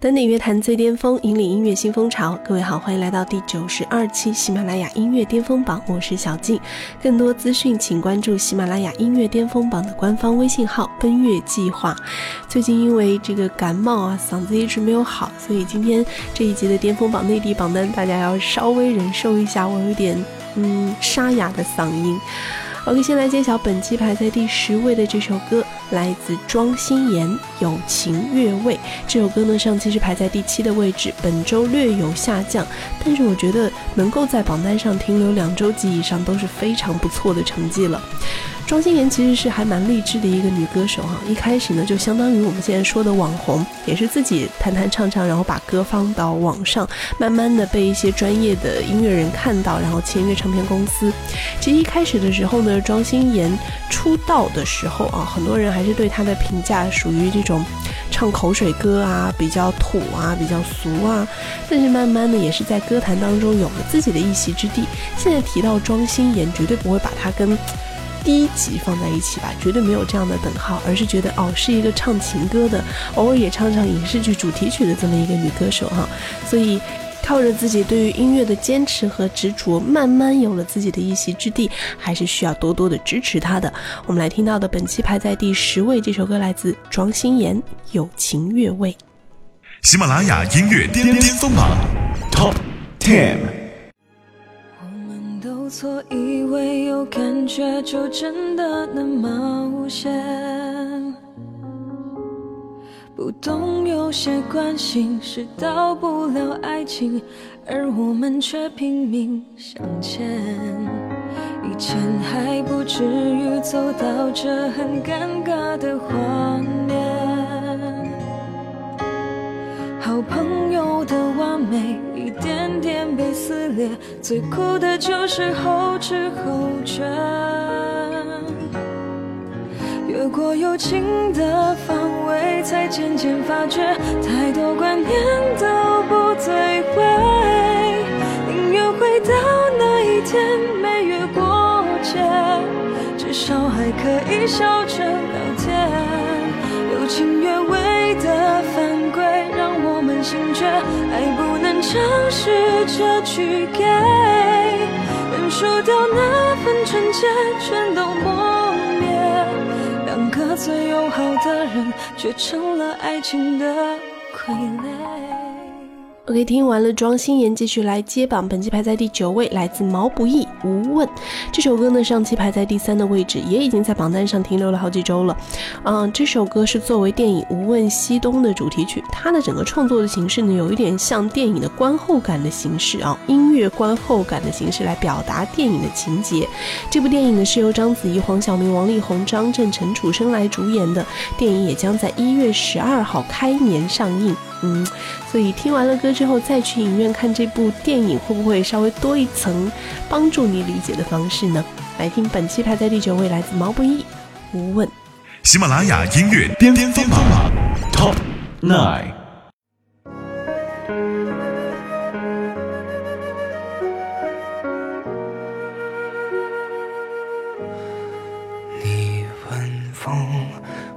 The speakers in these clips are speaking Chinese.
登顶乐坛最巅峰，引领音乐新风潮。各位好，欢迎来到第九十二期喜马拉雅音乐巅峰榜，我是小静。更多资讯，请关注喜马拉雅音乐巅峰榜的官方微信号“奔月计划”。最近因为这个感冒啊，嗓子一直没有好，所以今天这一集的巅峰榜内地榜单，大家要稍微忍受一下，我有点嗯沙哑的嗓音。OK，先来揭晓本期排在第十位的这首歌，来自庄心妍《友情越位》。这首歌呢，上期是排在第七的位置，本周略有下降，但是我觉得能够在榜单上停留两周及以上都是非常不错的成绩了。庄心妍其实是还蛮励志的一个女歌手哈，一开始呢就相当于我们现在说的网红，也是自己弹弹唱唱，然后把歌放到网上，慢慢的被一些专业的音乐人看到，然后签约唱片公司。其实一开始的时候呢，庄心妍出道的时候啊，很多人还是对她的评价属于这种唱口水歌啊，比较土啊，比较俗啊。但是慢慢的也是在歌坛当中有了自己的一席之地。现在提到庄心妍，绝对不会把她跟第一集放在一起吧，绝对没有这样的等号，而是觉得哦，是一个唱情歌的，偶尔也唱唱影视剧主题曲的这么一个女歌手哈。所以靠着自己对于音乐的坚持和执着，慢慢有了自己的一席之地，还是需要多多的支持他的。我们来听到的本期排在第十位这首歌，来自庄心妍《友情越位》。喜马拉雅音乐巅巅峰榜 Top Ten。我们都错以为有感觉就真的能冒险，不懂有些关心是到不了爱情，而我们却拼命向前。以前还不至于走到这很尴尬的画面，好朋友的完美。一点点被撕裂，最苦的就是后知后觉。越过友情的范围，才渐渐发觉，太多观念都不对味。宁愿回到那一天没越过界，至少还可以笑着聊天。友情越位的犯规，让我们醒觉，爱不能尝试着去给，忍受掉那份纯洁，全都磨。最友好的人，却成了爱情的傀儡。OK，听完了庄心妍，继续来接榜。本期排在第九位，来自毛不易《无问》这首歌呢，上期排在第三的位置，也已经在榜单上停留了好几周了。嗯，这首歌是作为电影《无问西东》的主题曲，它的整个创作的形式呢，有一点像电影的观后感的形式啊，音乐观后感的形式来表达电影的情节。这部电影呢是由章子怡、黄晓明、王力宏、张震、陈楚生来主演的，电影也将在一月十二号开年上映。嗯，所以听完了歌之后，再去影院看这部电影，会不会稍微多一层帮助你理解的方式呢？来听本期排在第九位，来自毛不易《无问》。喜马拉雅音乐巅巅峰榜 Top Nine。你问风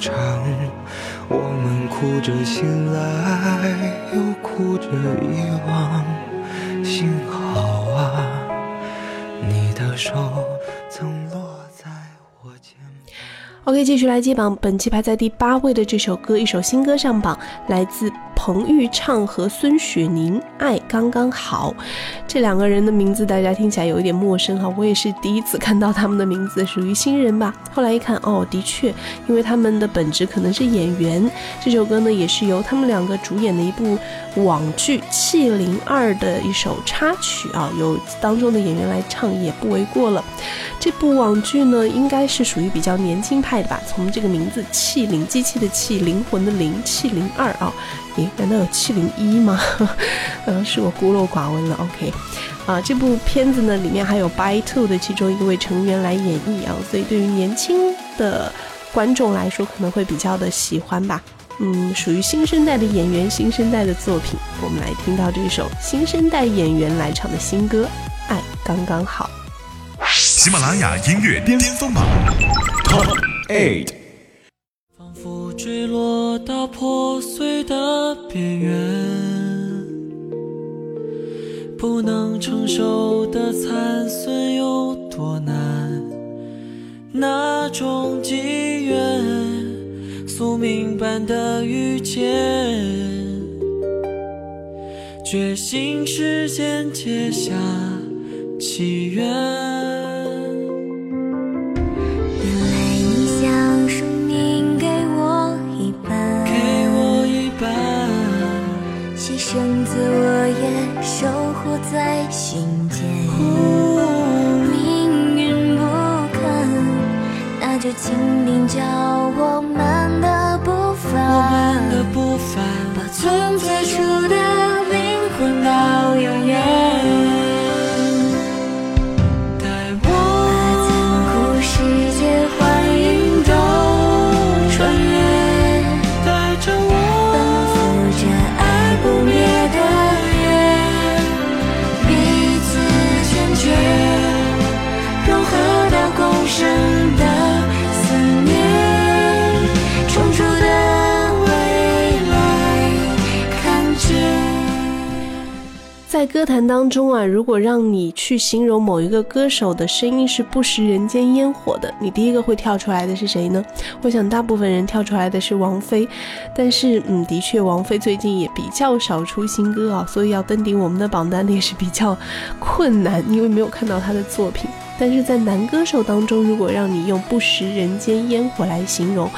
生好长，我们哭着醒来，又哭着遗忘。幸好啊，你的手曾落在我肩膀。OK，继续来接榜，本期排在第八位的这首歌，一首新歌上榜，来自彭昱畅和孙雪宁，《爱刚刚好》。这两个人的名字大家听起来有一点陌生哈，我也是第一次看到他们的名字，属于新人吧。后来一看，哦，的确，因为他们的本职可能是演员。这首歌呢，也是由他们两个主演的一部网剧《气零二》的一首插曲啊，由当中的演员来唱也不为过了。这部网剧呢，应该是属于比较年轻派的吧？从这个名字“气灵”，机器的气，灵魂的灵，气零二啊，诶，难道有七零一吗？呃，是我孤陋寡闻了。OK，啊，这部片子呢，里面还有 By Two 的其中一位成员来演绎啊，所以对于年轻的观众来说，可能会比较的喜欢吧。嗯，属于新生代的演员，新生代的作品，我们来听到这首新生代演员来唱的新歌《爱刚刚好》。喜马拉雅音乐巅峰榜 Top Eight。落到破碎的边缘，不能承受的残损有多难？那种机缘，宿命般的遇见，觉醒时间结下契约。我也守护在心间。命运不肯，那就请您教我们在歌坛当中啊，如果让你去形容某一个歌手的声音是不食人间烟火的，你第一个会跳出来的是谁呢？我想大部分人跳出来的是王菲，但是嗯，的确王菲最近也比较少出新歌啊，所以要登顶我们的榜单也是比较困难，因为没有看到她的作品。但是在男歌手当中，如果让你用不食人间烟火来形容，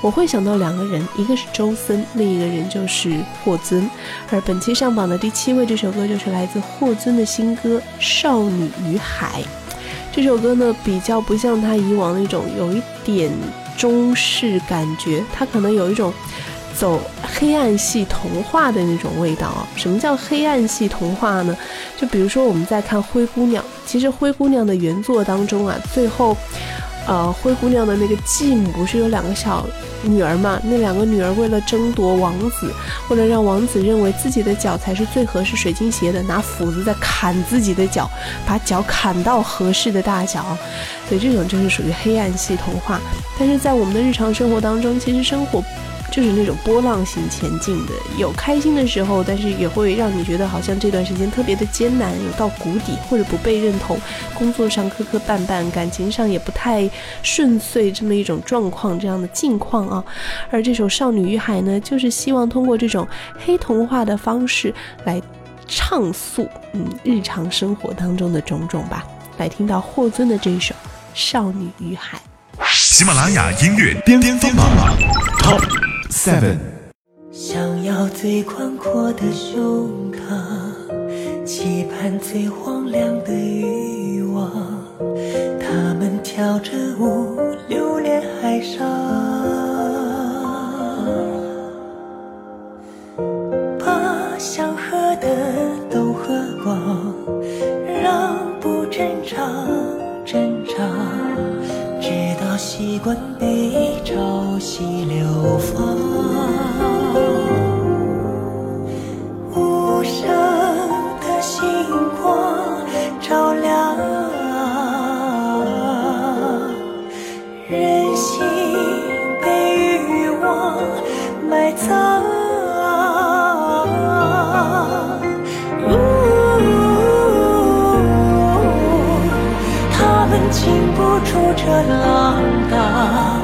我会想到两个人，一个是周森，另一个人就是霍尊。而本期上榜的第七位，这首歌就是来自霍尊的新歌《少女与海》。这首歌呢，比较不像他以往那种有一点中式感觉，它可能有一种走黑暗系童话的那种味道啊。什么叫黑暗系童话呢？就比如说我们在看《灰姑娘》，其实《灰姑娘》的原作当中啊，最后。呃，灰姑娘的那个继母不是有两个小女儿嘛？那两个女儿为了争夺王子，为了让王子认为自己的脚才是最合适水晶鞋的，拿斧子在砍自己的脚，把脚砍到合适的大小。所以这种就是属于黑暗系童话。但是在我们的日常生活当中，其实生活就是那种波浪形前进的，有开心的时候，但是也会让你觉得好像这段时间特别的艰难，有到谷底或者不被认同，工作上磕磕绊绊，感情上也不太顺遂，这么一种状况，这样的境况啊。而这首《少女与海》呢，就是希望通过这种黑童话的方式来畅诉，嗯，日常生活当中的种种吧。来听到霍尊的这一首《少女与海》。喜马拉雅音乐巅峰榜 Top Seven。想要最宽阔的胸膛，期盼最荒凉的欲望。他们跳着舞，留恋海上，把想喝的都喝光，让不正常正常，习惯被潮汐流放。禁不住这浪荡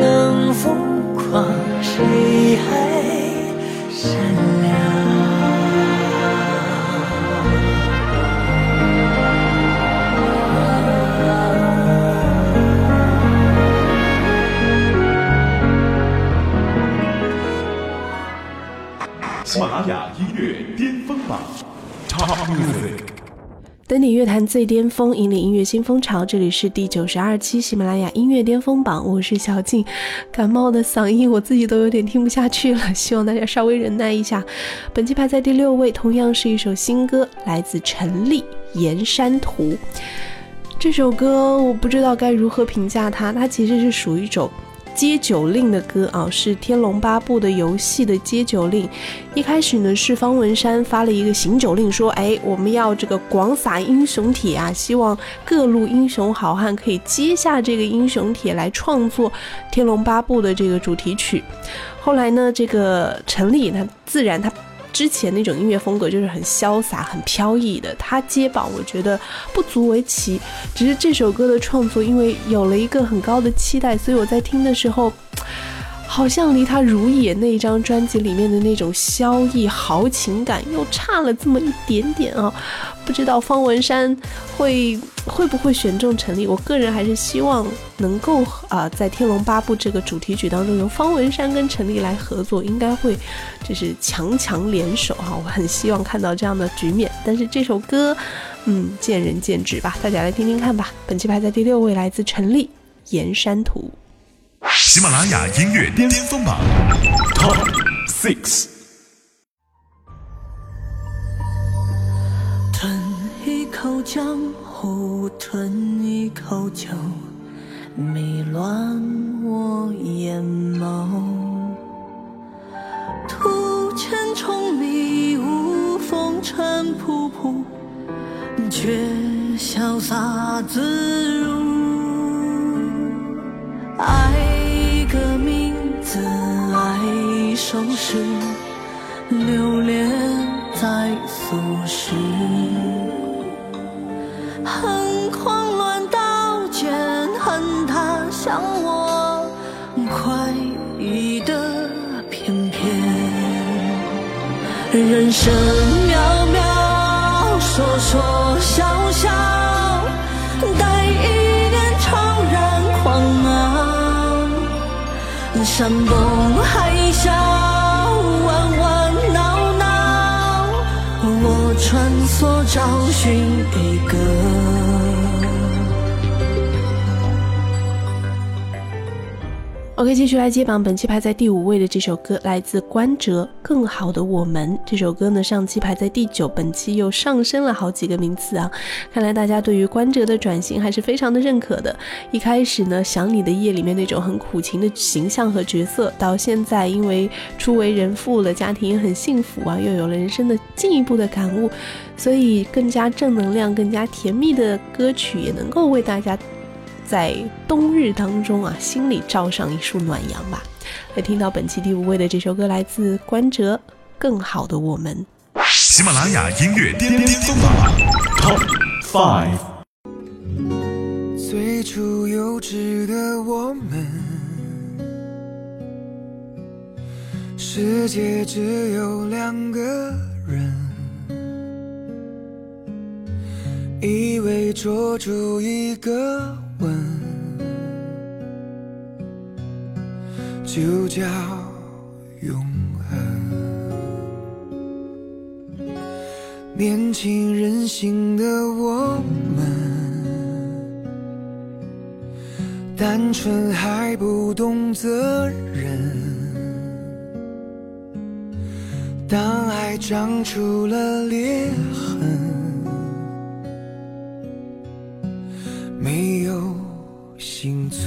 能疯狂谁还善良喜马拉雅音乐巅峰榜。登顶乐坛最巅峰，引领音乐新风潮。这里是第九十二期喜马拉雅音乐巅峰榜，我是小静。感冒的嗓音我自己都有点听不下去了，希望大家稍微忍耐一下。本期排在第六位，同样是一首新歌，来自陈粒《盐山图》。这首歌我不知道该如何评价它，它其实是属于一种。接酒令的歌啊，是《天龙八部》的游戏的接酒令。一开始呢，是方文山发了一个行酒令，说：“哎，我们要这个广撒英雄帖啊，希望各路英雄好汉可以接下这个英雄帖来创作《天龙八部》的这个主题曲。”后来呢，这个陈立他自然他。之前那种音乐风格就是很潇洒、很飘逸的，他接榜我觉得不足为奇。只是这首歌的创作，因为有了一个很高的期待，所以我在听的时候。好像离他《如也》那张专辑里面的那种萧逸豪情感又差了这么一点点啊！不知道方文山会会不会选中陈粒？我个人还是希望能够啊，在《天龙八部》这个主题曲当中，由方文山跟陈粒来合作，应该会就是强强联手哈！我很希望看到这样的局面。但是这首歌，嗯，见仁见智吧，大家来听听看吧。本期排在第六位，来自陈粒《盐山图》。喜马拉雅音乐巅峰榜 Top Six。吞一口江湖，吞一口酒，迷乱我眼眸。途千重迷雾，风尘仆仆，却潇洒自如。爱。一首诗，留恋在俗世。恨狂乱刀剑，恨他向我快意的翩翩。人生渺渺，说说笑笑，待一念怅然狂傲。山崩海啸，找寻一个。OK，继续来接榜。本期排在第五位的这首歌来自关喆，《更好的我们》。这首歌呢，上期排在第九，本期又上升了好几个名次啊！看来大家对于关喆的转型还是非常的认可的。一开始呢，《想你的夜》里面那种很苦情的形象和角色，到现在因为初为人父了，家庭也很幸福啊，又有了人生的进一步的感悟，所以更加正能量、更加甜蜜的歌曲也能够为大家。在冬日当中啊，心里照上一束暖阳吧。来听到本期第五位的这首歌，来自关喆，《更好的我们》。喜马拉雅音乐巅巅峰榜 Top Five。最初幼稚的我们，世界只有两个人，以为捉住一个。就叫永恒。年轻任性的我们，单纯还不懂责任。当爱长出了裂痕存。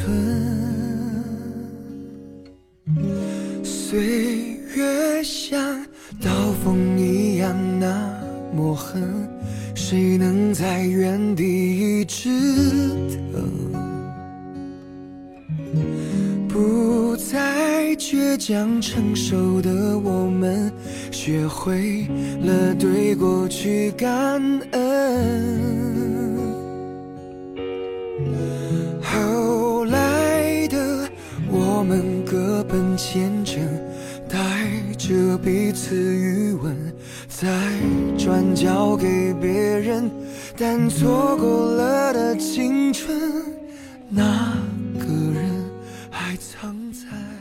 岁月像刀锋一样那么狠，谁能在原地一直等？不再倔强成熟的我们，学会了对过去感恩。彼此余温，再转交给别人，但错过了的青春，那个人还藏在。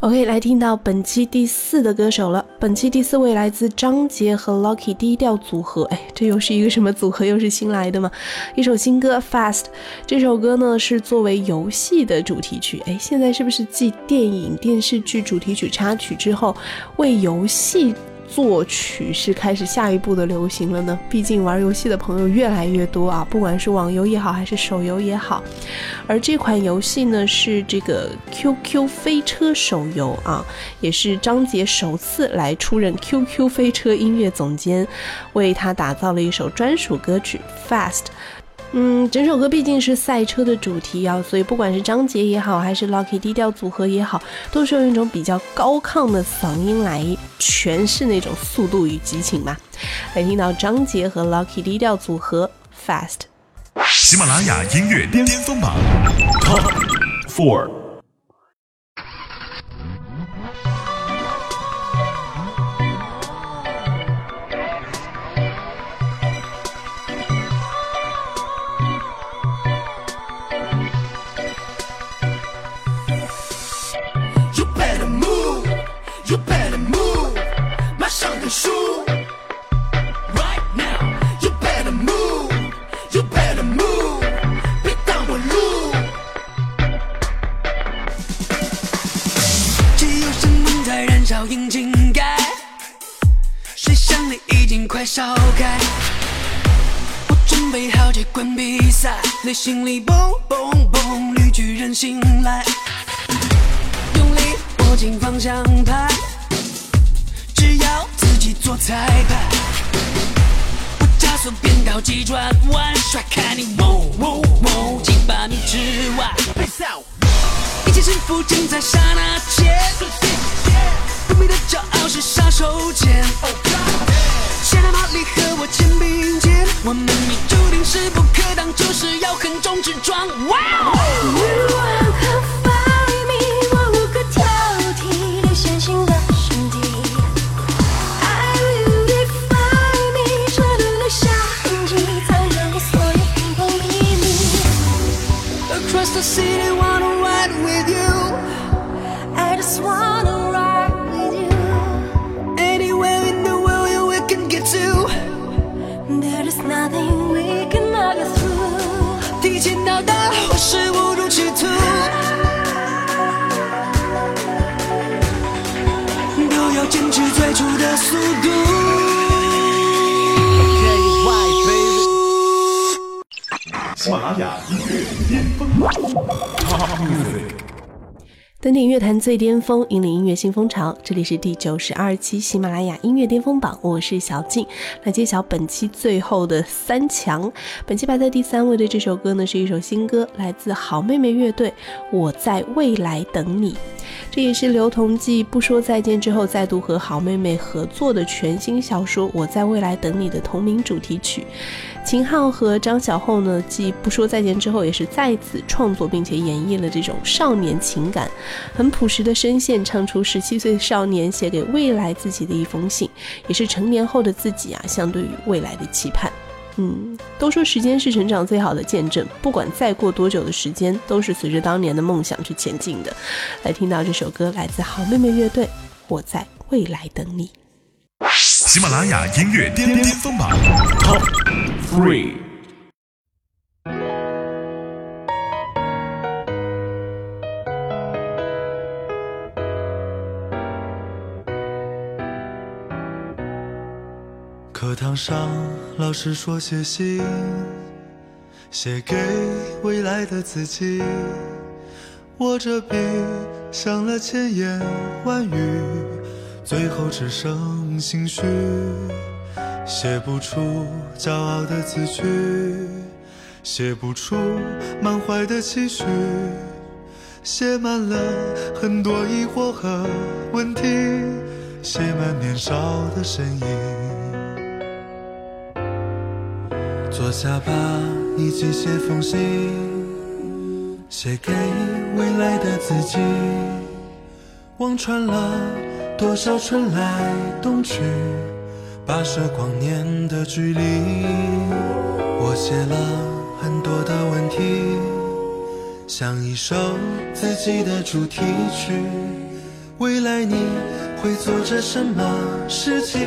OK，来听到本期第四的歌手了。本期第四位来自张杰和 Lucky 低调组合。哎，这又是一个什么组合？又是新来的吗？一首新歌《Fast》。这首歌呢是作为游戏的主题曲。哎，现在是不是继电影、电视剧主题曲插曲之后，为游戏？作曲是开始下一步的流行了呢，毕竟玩游戏的朋友越来越多啊，不管是网游也好，还是手游也好。而这款游戏呢，是这个 QQ 飞车手游啊，也是张杰首次来出任 QQ 飞车音乐总监，为他打造了一首专属歌曲《Fast》。嗯，整首歌毕竟是赛车的主题啊，所以不管是张杰也好，还是 Lucky 低调组合也好，都是用一种比较高亢的嗓音来诠释那种速度与激情嘛。来听到张杰和 Lucky 低调组合 Fast。喜马拉雅音乐巅峰榜 Top Four。心里蹦蹦蹦，绿巨人醒来，用力握紧方向盘，只要自己做裁判，我加速变高急转弯，甩开你，喔喔喔，几百米之外，一切胜负尽在刹那间，不灭的骄傲是杀手锏。现在马力和我肩并肩，我们已注定势不可挡，就是要横冲直撞。Wow 速度。喜马拉雅音乐巅峰榜。登顶乐坛最巅峰，引领音乐新风潮。这里是第九十二期喜马拉雅音乐巅峰榜，我是小静，来揭晓本期最后的三强。本期排在第三位的这首歌呢，是一首新歌，来自好妹妹乐队，《我在未来等你》。这也是刘同继不说再见之后，再度和好妹妹合作的全新小说《我在未来等你》的同名主题曲。秦昊和张小厚呢，继不说再见之后，也是再次创作并且演绎了这种少年情感，很朴实的声线，唱出十七岁少年写给未来自己的一封信，也是成年后的自己啊，相对于未来的期盼。嗯，都说时间是成长最好的见证，不管再过多久的时间，都是随着当年的梦想去前进的。来听到这首歌，来自好妹妹乐队，《我在未来等你》。喜马拉雅音乐巅巅峰榜 Top Three。堂上，老师说写信，写给未来的自己。握着笔，想了千言万语。最后只剩心虚，写不出骄傲的字句，写不出满怀的期许，写满了很多疑惑和问题，写满年少的身影。坐下吧，一起写封信，写给未来的自己，望穿了。多少春来冬去，跋涉光年的距离。我写了很多的问题，像一首自己的主题曲。未来你会做着什么事情，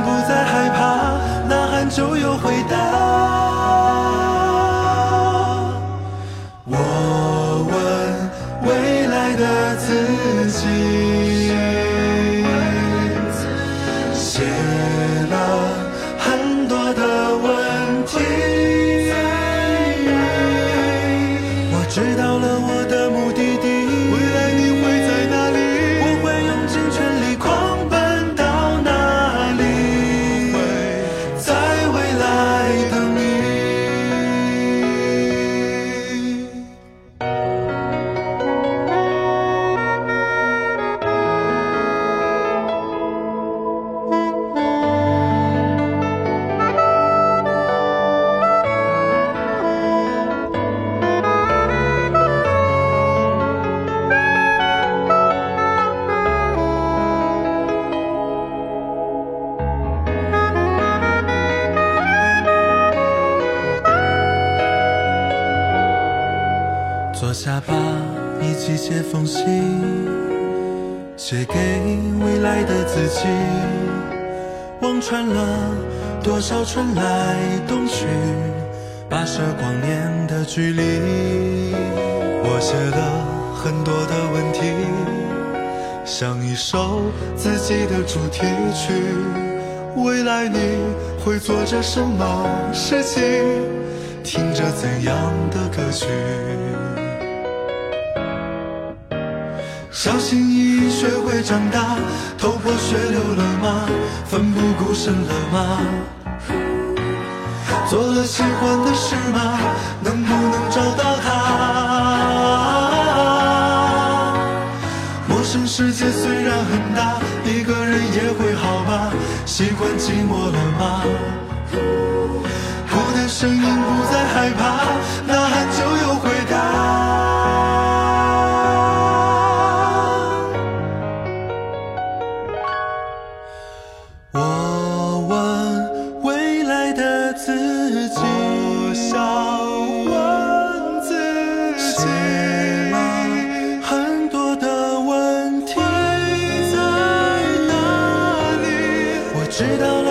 不再害怕，呐喊就有回写了很多的问题，像一首自己的主题曲。未来你会做着什么事情？听着怎样的歌曲？小心翼翼学会长大，头破血流了吗？奋不顾身了吗？做了喜欢的事吗？能不能找到他？世界虽然很大，一个人也会好吧？习惯寂寞了吗？孤单声音不再害怕，呐喊就有回知道了。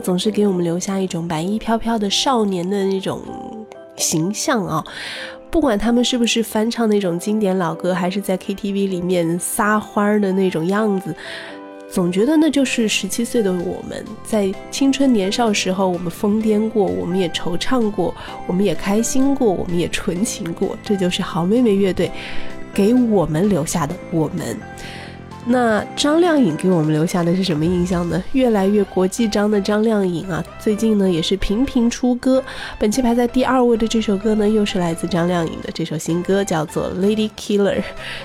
总是给我们留下一种白衣飘飘的少年的那种形象啊。不管他们是不是翻唱那种经典老歌，还是在 KTV 里面撒欢儿的那种样子，总觉得那就是十七岁的我们，在青春年少时候，我们疯癫过，我们也惆怅过，我们也开心过，我们也纯情过。这就是好妹妹乐队给我们留下的我们。那张靓颖给我们留下的是什么印象呢？越来越国际张的张靓颖啊，最近呢也是频频出歌。本期排在第二位的这首歌呢，又是来自张靓颖的这首新歌，叫做《Lady Killer》。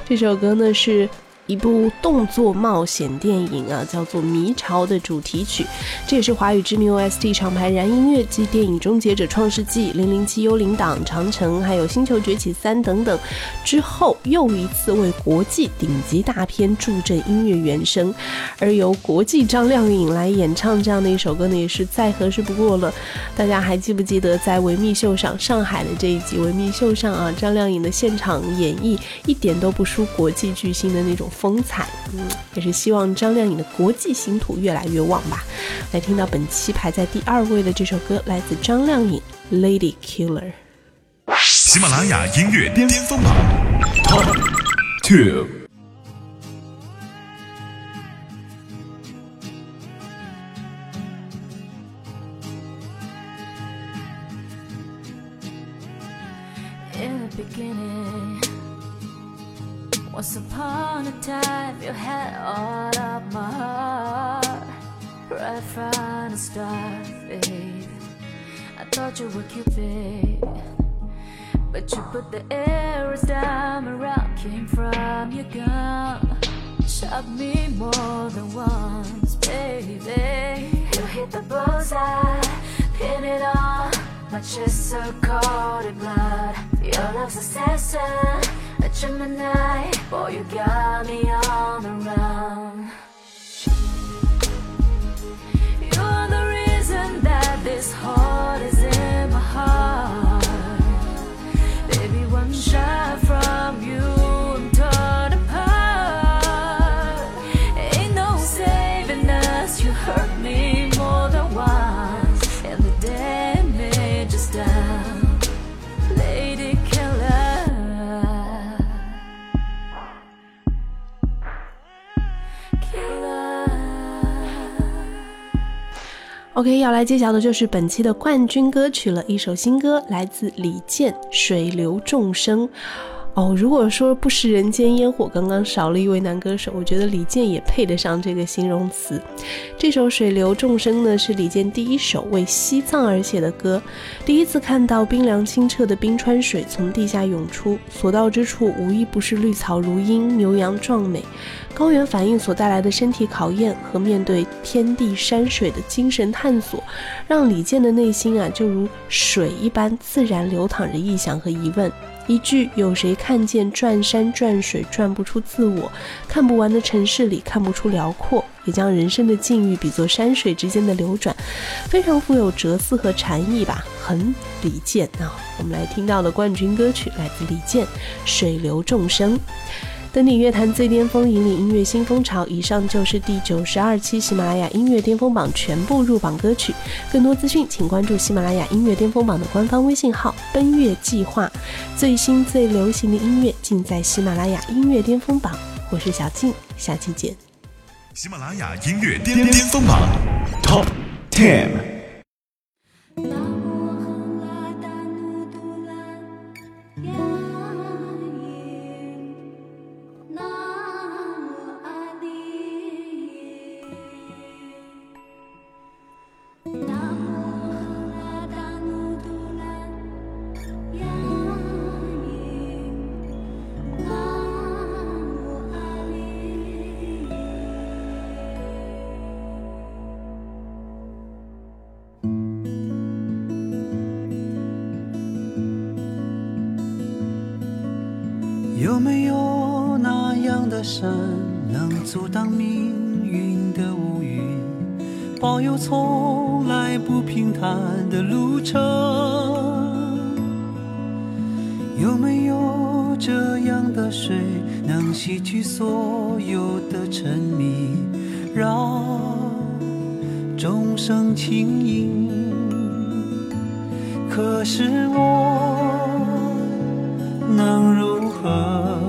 这首歌呢是一部动作冒险电影啊，叫做《迷巢》的主题曲，这也是华语知名 OST 厂牌燃音乐继电影《终结者：创世纪》、《零零七幽灵党》、《长城》还有《星球崛起三》等等之后，又一次为国际顶级大片助阵音乐原声，而由国际张靓颖来演唱这样的一首歌呢，也是再合适不过了。大家还记不记得在维密秀上上海的这一集维密秀上啊，张靓颖的现场演绎一点都不输国际巨星的那种风采，嗯，也是希望张靓颖的国际星途越来越旺吧。来听到本期排在第二位的这首歌，来自张靓颖《Lady Killer》。喜马拉雅音乐巅峰榜 Top Two。In the beginning, once upon a time, you had all of my heart. Right from the start, babe. I thought you were Cupid, but you put the arrows down. Rock came from your gun. Shot me more than once, baby. You hit the bullseye, pin it on. My chest so cold in blood. Your love's assassin, Gemini. Boy, you got me on the run. You're the OK，要来揭晓的就是本期的冠军歌曲了，一首新歌，来自李健，《水流众生》。哦，如果说不食人间烟火，刚刚少了一位男歌手，我觉得李健也配得上这个形容词。这首《水流众生》呢，是李健第一首为西藏而写的歌。第一次看到冰凉清澈的冰川水从地下涌出，所到之处无一不是绿草如茵，牛羊壮美。高原反应所带来的身体考验和面对天地山水的精神探索，让李健的内心啊，就如水一般自然流淌着臆想和疑问。一句“有谁看见转山转水转不出自我，看不完的城市里看不出辽阔”，也将人生的境遇比作山水之间的流转，非常富有哲思和禅意吧，很李健啊。我们来听到的冠军歌曲来自李健，《水流众生》。登顶乐坛最巅峰，引领音乐新风潮。以上就是第九十二期喜马拉雅音乐巅峰榜全部入榜歌曲。更多资讯，请关注喜马拉雅音乐巅峰榜的官方微信号“奔月计划”。最新最流行的音乐尽在喜马拉雅音乐巅峰榜。我是小静，下期见。喜马拉雅音乐巅巅峰榜 Top Ten。有没有那样的山，能阻挡命运的乌云，保佑从来不平坦的路程？有没有这样的水，能洗去所有的沉迷，让众生轻盈？可是我能如何？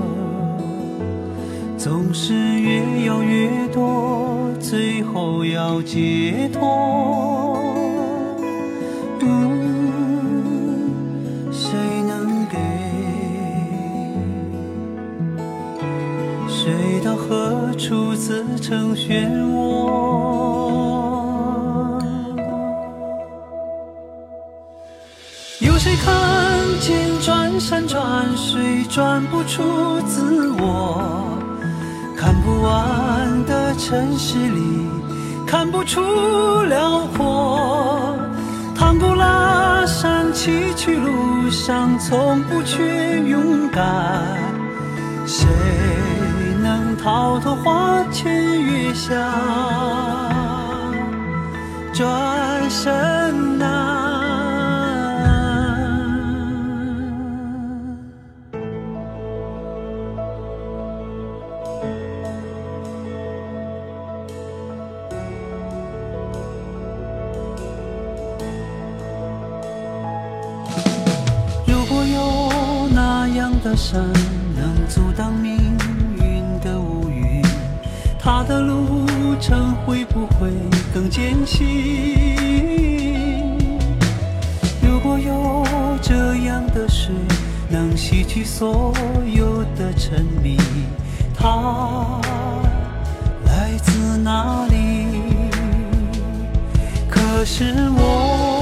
总是越要越多，最后要解脱。嗯，谁能给？水到何处自成漩涡？有谁看见转山转水转不出自我？看不完的城市里看不出辽阔。唐古拉山崎岖路上从不缺勇敢。谁能逃脱花前月下？转身难。山能阻挡命运的乌云，他的路程会不会更艰辛？如果有这样的水，能洗去所有的沉迷，它来自哪里？可是我